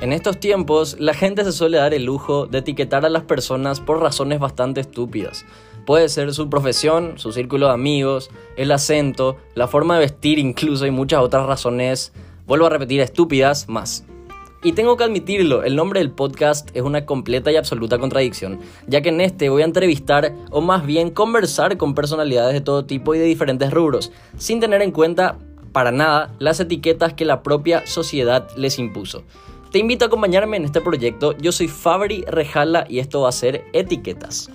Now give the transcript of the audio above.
En estos tiempos, la gente se suele dar el lujo de etiquetar a las personas por razones bastante estúpidas. Puede ser su profesión, su círculo de amigos, el acento, la forma de vestir incluso y muchas otras razones, vuelvo a repetir, estúpidas más. Y tengo que admitirlo, el nombre del podcast es una completa y absoluta contradicción, ya que en este voy a entrevistar o más bien conversar con personalidades de todo tipo y de diferentes rubros, sin tener en cuenta para nada las etiquetas que la propia sociedad les impuso. Te invito a acompañarme en este proyecto. Yo soy Fabri Rejala y esto va a ser Etiquetas.